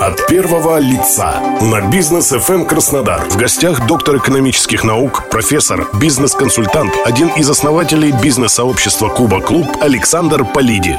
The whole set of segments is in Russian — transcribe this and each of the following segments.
От первого лица на бизнес FM Краснодар. В гостях доктор экономических наук, профессор, бизнес-консультант, один из основателей бизнес-сообщества Куба Клуб Александр Полиди.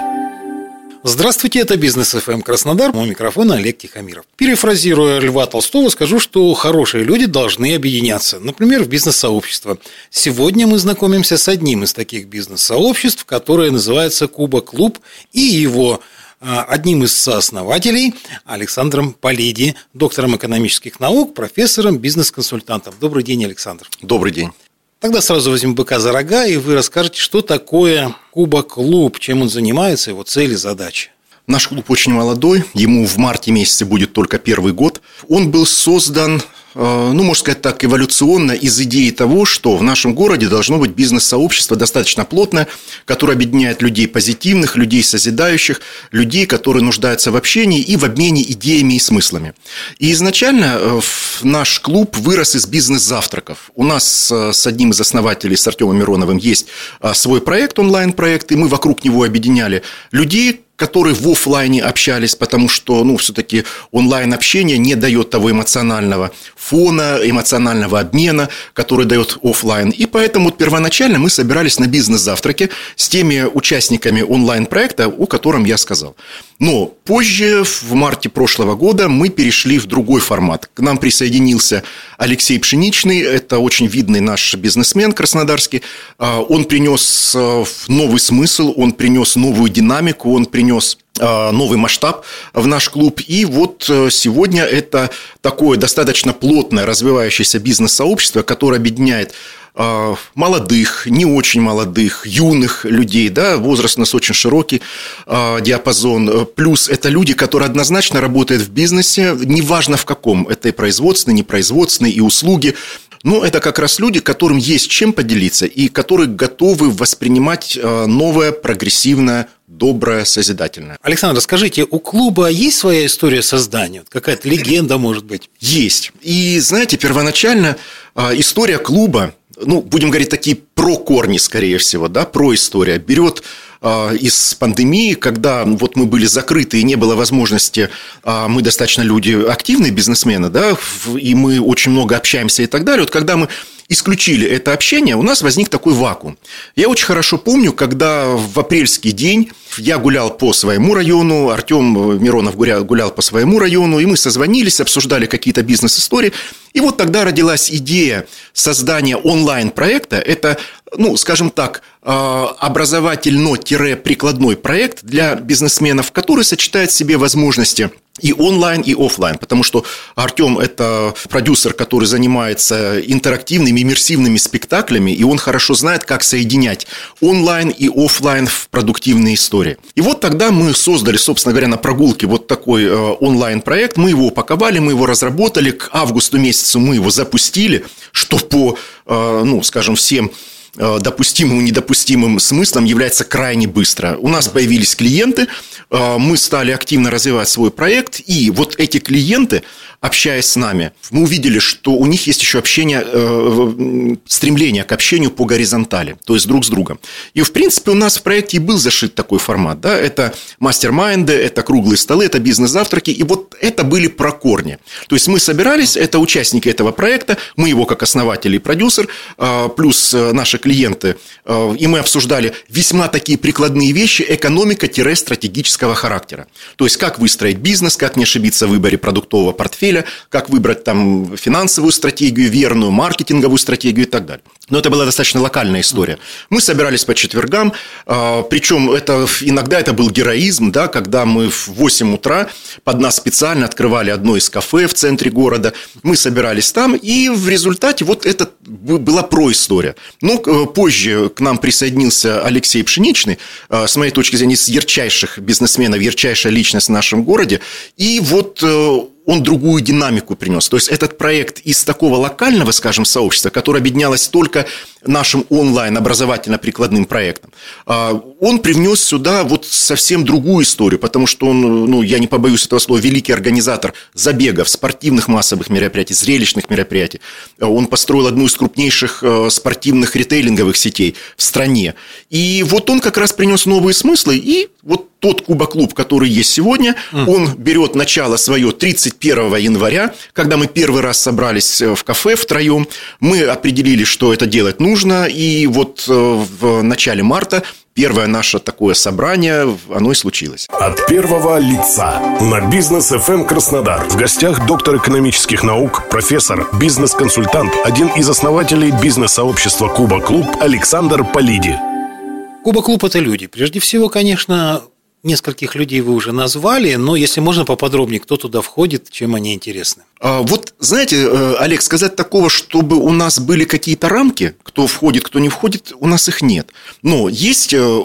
Здравствуйте, это Бизнес ФМ Краснодар. У микрофона Олег Тихомиров. Перефразируя Льва Толстого, скажу, что хорошие люди должны объединяться. Например, в бизнес-сообщество. Сегодня мы знакомимся с одним из таких бизнес-сообществ, которое называется Куба Клуб, и его одним из сооснователей Александром Полиди, доктором экономических наук, профессором, бизнес-консультантом. Добрый день, Александр. Добрый день. Тогда сразу возьму быка за рога, и вы расскажете, что такое Куба-клуб, чем он занимается, его цели, задачи. Наш клуб очень молодой, ему в марте месяце будет только первый год. Он был создан ну, можно сказать так, эволюционно из идеи того, что в нашем городе должно быть бизнес-сообщество достаточно плотное, которое объединяет людей позитивных, людей созидающих, людей, которые нуждаются в общении и в обмене идеями и смыслами. И изначально э, наш клуб вырос из бизнес-завтраков. У нас э, с одним из основателей, с Артемом Мироновым, есть свой проект, онлайн-проект, и мы вокруг него объединяли людей, которые в офлайне общались, потому что, ну, все-таки онлайн-общение не дает того эмоционального фона, эмоционального обмена, который дает офлайн. И поэтому первоначально мы собирались на бизнес-завтраке с теми участниками онлайн-проекта, о котором я сказал. Но позже, в марте прошлого года, мы перешли в другой формат. К нам присоединился Алексей Пшеничный, это очень видный наш бизнесмен краснодарский. А, он принес э, новый смысл, он принес новую динамику, он принес а, новый масштаб в наш клуб. И вот э, сегодня это такое достаточно плотное развивающееся бизнес-сообщество, которое объединяет молодых, не очень молодых, юных людей, да, возраст у нас очень широкий а, диапазон. Плюс это люди, которые однозначно работают в бизнесе, неважно в каком, это и производственный, непроизводственный, и услуги, но это как раз люди, которым есть чем поделиться и которые готовы воспринимать новое, прогрессивное, доброе, созидательное. Александр, скажите, у клуба есть своя история создания? Какая-то легенда, может быть? Есть. И, знаете, первоначально а, история клуба, ну, будем говорить, такие про корни, скорее всего, да, про история, берет а, из пандемии, когда вот мы были закрыты и не было возможности, а, мы достаточно люди активные бизнесмены, да, и мы очень много общаемся и так далее. Вот когда мы исключили это общение, у нас возник такой вакуум. Я очень хорошо помню, когда в апрельский день я гулял по своему району, Артем Миронов гулял по своему району, и мы созвонились, обсуждали какие-то бизнес-истории. И вот тогда родилась идея создания онлайн-проекта. Это, ну, скажем так, а, образовательно-прикладной проект для бизнесменов, который сочетает в себе возможности и онлайн, и офлайн, потому что Артем – это продюсер, который занимается интерактивными, иммерсивными спектаклями, и он хорошо знает, как соединять онлайн и офлайн в продуктивные истории. И вот тогда мы создали, собственно говоря, на прогулке вот такой э, онлайн-проект, мы его упаковали, мы его разработали, к августу месяцу мы его запустили, что по, э, ну, скажем, всем допустимым и недопустимым смыслом является крайне быстро. У нас появились клиенты, э, мы стали активно развивать свой проект, и вот эти клиенты, общаясь с нами, мы увидели, что у них есть еще общение, э, стремление к общению по горизонтали, то есть друг с другом. И, в принципе, у нас в проекте и был зашит такой формат. Да? Это мастер-майнды, это круглые столы, это бизнес-завтраки, и вот это были про корни. То есть мы собирались, это участники этого проекта, мы его как основатель и продюсер, плюс наши клиенты, э, и мы обсуждали весьма такие прикладные вещи экономика-стратегического характера. То есть, как выстроить бизнес, как не ошибиться в выборе продуктового портфеля, как выбрать там финансовую стратегию верную, маркетинговую стратегию и так далее. Но это была достаточно локальная история. Мы собирались по четвергам, э, причем это, иногда это был героизм, да, когда мы в 8 утра под нас специально открывали одно из кафе в центре города, мы собирались там, и в результате вот это была проистория. Но Э, позже к нам присоединился Алексей Пшеничный, э, с моей точки зрения, из ярчайших бизнесменов, ярчайшая личность в нашем городе. И вот э, он другую динамику принес. То есть этот проект из такого локального, скажем, сообщества, которое объединялось только нашим онлайн-образовательно-прикладным проектом, а, он привнес сюда вот совсем другую историю, потому что он, ну, я не побоюсь этого слова, великий организатор забегов, спортивных массовых мероприятий, зрелищных мероприятий. Он построил одну из крупнейших э, спортивных ритейлинговых сетей в стране. И вот он как раз принес новые смыслы, и вот тот Куба-клуб, который есть сегодня, mm. он берет начало свое 31 января, когда мы первый раз собрались э, в кафе втроем, мы определили, что это делать нужно, и вот э, в начале марта первое наше такое собрание, оно и случилось. От первого лица на бизнес FM эм Краснодар. В гостях доктор экономических наук, профессор, бизнес-консультант, один из основателей бизнес-сообщества Куба Клуб Александр Полиди. Куба Клуб – это люди. Прежде всего, конечно, нескольких людей вы уже назвали, но если можно поподробнее, кто туда входит, чем они интересны. А, вот, знаете, э, Олег, сказать такого, чтобы у нас были какие-то рамки, кто входит, кто не входит, у нас их нет. Но есть э,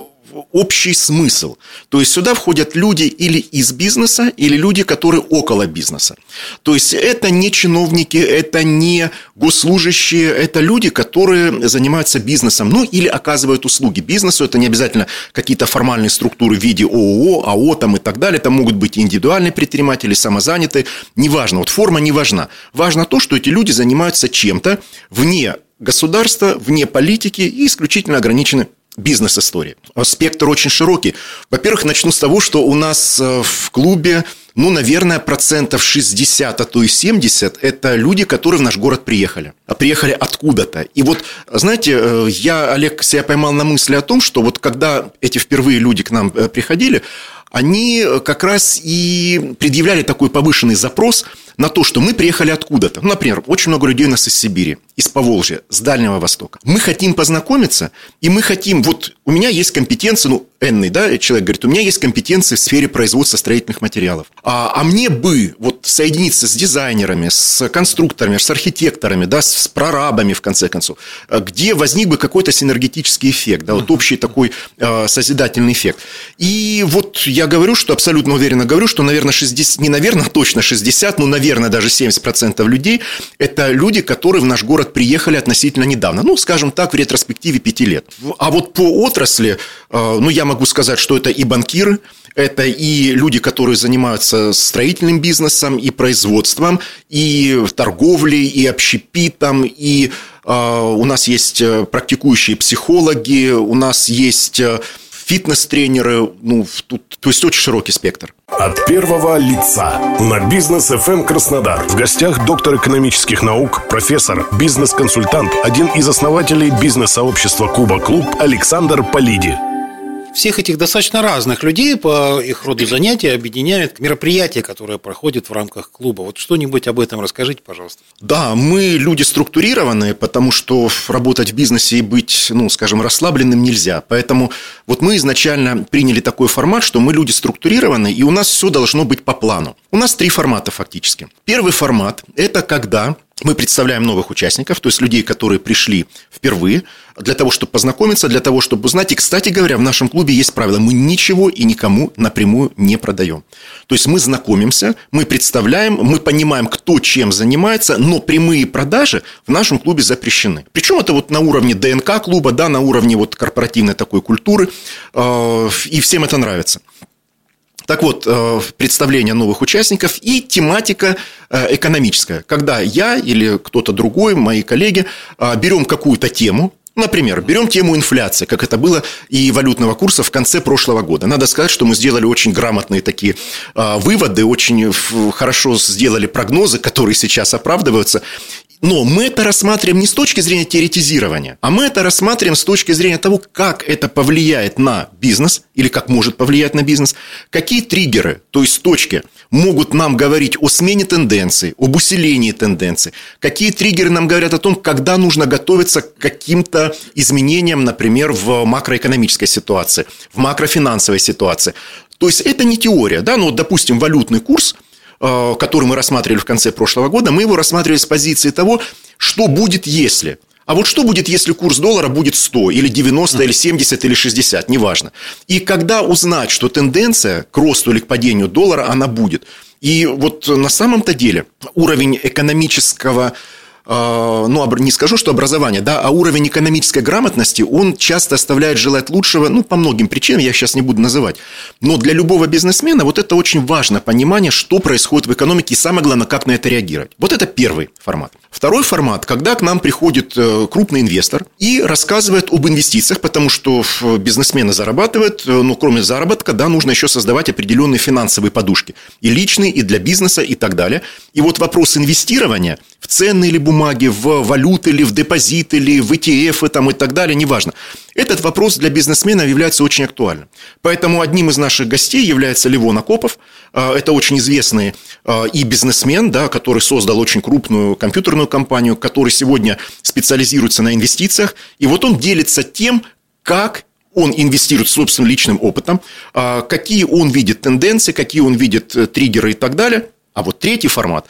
общий смысл. То есть сюда входят люди или из бизнеса, или люди, которые около бизнеса. То есть это не чиновники, это не госслужащие, это люди, которые занимаются бизнесом, ну или оказывают услуги бизнесу. Это не обязательно какие-то формальные структуры в виде ООО, АО там и так далее. Это могут быть индивидуальные предприниматели, самозанятые. Неважно, вот форма не важна. Важно то, что эти люди занимаются чем-то вне государства, вне политики и исключительно ограничены бизнес-истории. Спектр очень широкий. Во-первых, начну с того, что у нас э, в клубе, ну, наверное, процентов 60, а то и 70 – это люди, которые в наш город приехали. А приехали откуда-то. И вот, знаете, э, я, Олег, себя поймал на мысли о том, что вот когда эти впервые люди к нам э, приходили, они как раз и предъявляли такой повышенный запрос на то, что мы приехали откуда-то. Ну, например, очень много людей у нас из Сибири, из Поволжья, с Дальнего Востока. Мы хотим познакомиться, и мы хотим, вот у меня есть компетенции, ну, энный, да, человек говорит, у меня есть компетенции в сфере производства строительных материалов. А, а мне бы вот соединиться с дизайнерами, с конструкторами, с архитекторами, да, с, с прорабами, в конце концов, где возник бы какой-то синергетический эффект, да, вот общий такой э, созидательный эффект. И вот я говорю, что абсолютно уверенно говорю, что, наверное, 60, не наверное, точно 60, но, наверное, даже 70% людей – это люди, которые в наш город приехали относительно недавно. Ну, скажем так, в ретроспективе 5 лет. А вот по отрасли, э, ну, я могу сказать, что это и банкиры, это и люди, которые занимаются строительным бизнесом, и производством, и торговлей, и общепитом, и э, у нас есть э, практикующие психологи, у нас есть фитнес-тренеры, ну, тут, то есть очень широкий спектр. От первого лица на бизнес FM эм Краснодар. В гостях доктор экономических наук, профессор, бизнес-консультант, один из основателей бизнес-сообщества Куба Клуб Александр Полиди всех этих достаточно разных людей по их роду занятия объединяют мероприятия, которые проходят в рамках клуба. Вот что-нибудь об этом расскажите, пожалуйста. Да, мы люди структурированные, потому что работать в бизнесе и быть, ну, скажем, расслабленным нельзя. Поэтому вот мы изначально приняли такой формат, что мы люди структурированные, и у нас все должно быть по плану. У нас три формата фактически. Первый формат – это когда мы представляем новых участников, то есть людей, которые пришли впервые, для того, чтобы познакомиться, для того, чтобы узнать. И, кстати говоря, в нашем клубе есть правило. Мы ничего и никому напрямую не продаем. То есть мы знакомимся, мы представляем, мы понимаем, кто чем занимается, но прямые продажи в нашем клубе запрещены. Причем это вот на уровне ДНК клуба, да, на уровне вот корпоративной такой культуры, э, и всем это нравится. Так вот, э, представление новых участников и тематика э, экономическая. Когда я или кто-то другой, мои коллеги, э, берем какую-то тему, Например, берем тему инфляции, как это было и валютного курса в конце прошлого года. Надо сказать, что мы сделали очень грамотные такие выводы, очень хорошо сделали прогнозы, которые сейчас оправдываются. Но мы это рассматриваем не с точки зрения теоретизирования, а мы это рассматриваем с точки зрения того, как это повлияет на бизнес или как может повлиять на бизнес, какие триггеры, то есть точки, могут нам говорить о смене тенденций, об усилении тенденций, какие триггеры нам говорят о том, когда нужно готовиться к каким-то изменениям, например, в макроэкономической ситуации, в макрофинансовой ситуации. То есть это не теория, да, но, допустим, валютный курс – Э, который мы рассматривали в конце прошлого года, мы его рассматривали с позиции того, что будет, если. А вот что будет, если курс доллара будет 100, или 90, или 70, или 60, неважно. И когда узнать, что тенденция к росту или к падению доллара, она будет. И вот на самом-то деле уровень экономического ну, не скажу, что образование, да, а уровень экономической грамотности, он часто оставляет желать лучшего, ну, по многим причинам, я сейчас не буду называть. Но для любого бизнесмена вот это очень важно, понимание, что происходит в экономике, и самое главное, как на это реагировать. Вот это первый формат. Второй формат, когда к нам приходит э, крупный инвестор и рассказывает об инвестициях, потому что бизнесмены зарабатывают, э, но кроме заработка, да, нужно еще создавать определенные финансовые подушки. И личные, и для бизнеса, и так далее. И вот вопрос инвестирования в ценные или бумаги, в валюты или в депозиты, или в ETF там, и так далее, неважно. Этот вопрос для бизнесменов является очень актуальным. Поэтому одним из наших гостей является Левон Акопов. А, это очень известный а, и бизнесмен, да, который создал очень крупную компьютерную компанию, который сегодня специализируется на инвестициях. И вот он делится тем, как он инвестирует собственным личным опытом, а, какие он видит тенденции, какие он видит э, триггеры и так далее. А вот третий формат,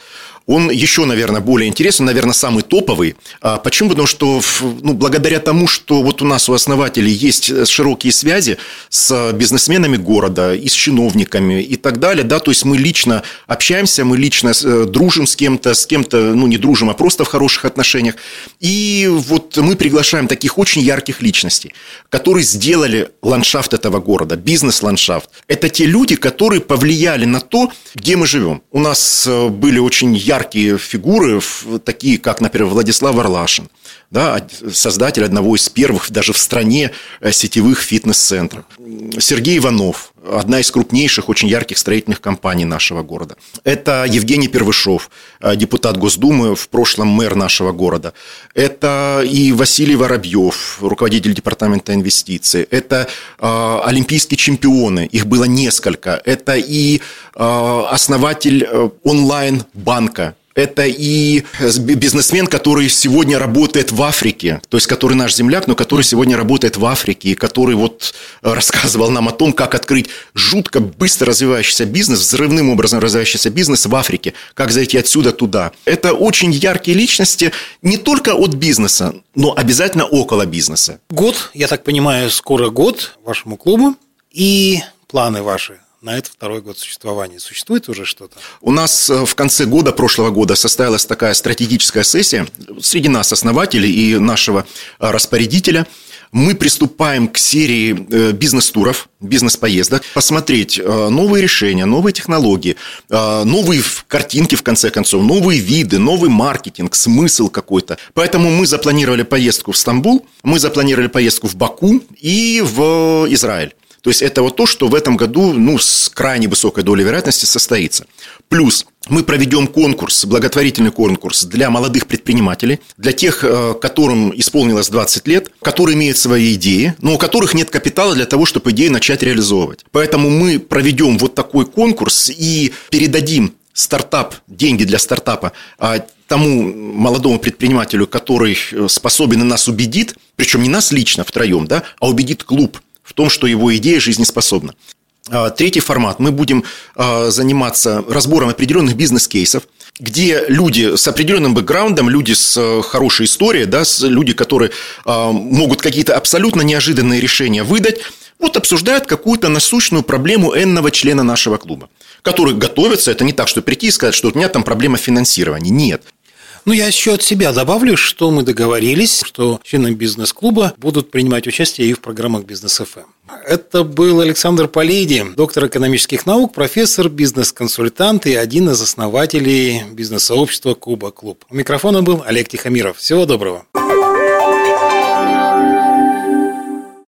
он еще, наверное, более интересен, наверное, самый топовый. А почему? Потому что ну, благодаря тому, что вот у нас у основателей есть э, широкие связи с бизнесменами города и с чиновниками и так далее, да, то есть мы лично общаемся, мы лично э, дружим с кем-то, с кем-то, ну, не дружим, а просто в хороших отношениях. И вот мы приглашаем таких очень ярких личностей, которые сделали ландшафт этого города, бизнес-ландшафт. Это те люди, которые повлияли на то, где мы живем. У нас э, были очень яркие яркие фигуры, такие как, например, Владислав Орлашин, да, создатель одного из первых даже в стране э, сетевых фитнес-центров. Сергей Иванов, одна из крупнейших, очень ярких строительных компаний нашего города. Это Евгений Первышов, э, депутат Госдумы, в прошлом мэр нашего города. Это и Василий Воробьев, руководитель департамента инвестиций. Это э, олимпийские чемпионы, их было несколько. Это и э, основатель э, онлайн-банка это и бизнесмен, который сегодня работает в Африке, то есть который наш земляк, но который сегодня работает в Африке, и который вот рассказывал нам о том, как открыть жутко быстро развивающийся бизнес, взрывным образом развивающийся бизнес в Африке, как зайти отсюда туда. Это очень яркие личности не только от бизнеса, но обязательно около бизнеса. Год, я так понимаю, скоро год вашему клубу и планы ваши на это второй год существования. Существует уже что-то? У нас э, в конце года, прошлого года, состоялась такая стратегическая сессия среди нас, основателей и нашего э, распорядителя. Мы приступаем к серии э, бизнес-туров, бизнес-поездок, посмотреть новые решения, новые технологии, новые картинки, в конце концов, новые виды, новый маркетинг, смысл какой-то. Поэтому мы запланировали поездку в Стамбул, мы запланировали поездку в Баку и в Израиль. То есть это вот то, что в этом году ну, с крайне высокой долей вероятности состоится. Плюс мы проведем конкурс, благотворительный конкурс для молодых предпринимателей, для тех, э, которым исполнилось 20 лет, которые имеют свои идеи, но у которых нет капитала для того, чтобы идеи начать реализовывать. Поэтому мы проведем вот такой конкурс и передадим стартап, деньги для стартапа а, тому молодому предпринимателю, который э, способен и нас убедит, причем не нас лично втроем, да, а убедит клуб в том, что его идея жизнеспособна. А, третий формат. Мы будем а, заниматься разбором определенных бизнес-кейсов, где люди с определенным бэкграундом, люди с э, хорошей историей, да, люди, которые а, могут какие-то абсолютно неожиданные решения выдать, вот обсуждают какую-то насущную проблему энного члена нашего клуба, который готовится, это не так, что прийти и сказать, что у меня там проблема финансирования. Нет. Ну, я еще от себя добавлю, что мы договорились, что члены бизнес-клуба будут принимать участие и в программах «Бизнес ФМ». Это был Александр Полейди, доктор экономических наук, профессор, бизнес-консультант и один из основателей бизнес-сообщества «Куба Клуб». У микрофона был Олег Тихомиров. Всего доброго.